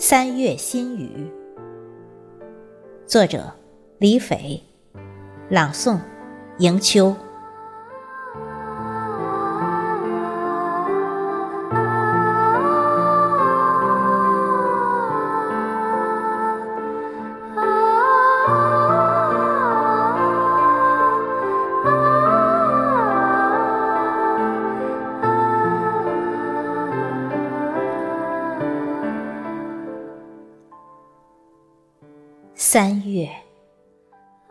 三月新雨，作者李斐，朗诵迎秋。三月，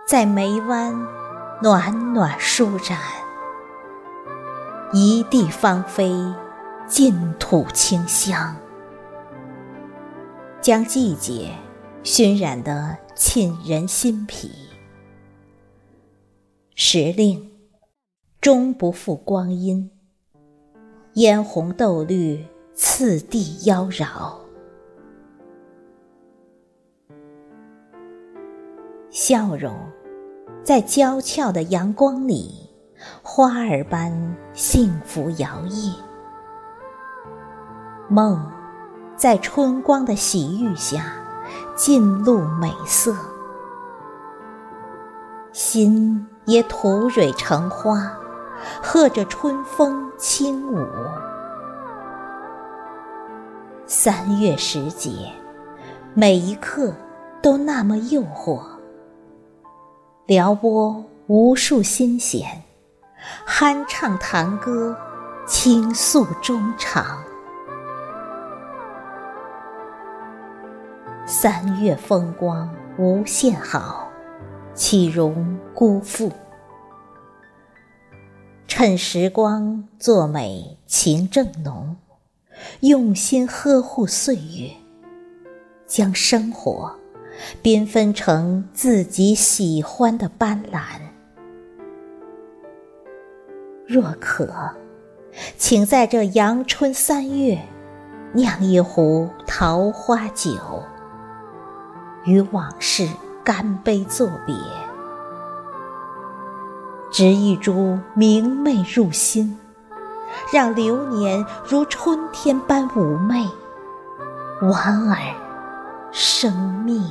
在梅湾暖暖舒展，一地芳菲，净土清香，将季节熏染得沁人心脾。时令终不负光阴，嫣红豆绿，次第妖娆。笑容，在娇俏的阳光里，花儿般幸福摇曳；梦，在春光的洗浴下，尽露美色；心也吐蕊成花，和着春风轻舞。三月时节，每一刻都那么诱惑。撩拨无数心弦，酣畅谈歌，倾诉衷肠。三月风光无限好，岂容辜负？趁时光作美，情正浓，用心呵护岁月，将生活。缤纷成自己喜欢的斑斓。若可，请在这阳春三月，酿一壶桃花酒，与往事干杯作别，执一株明媚入心，让流年如春天般妩媚，莞尔生命。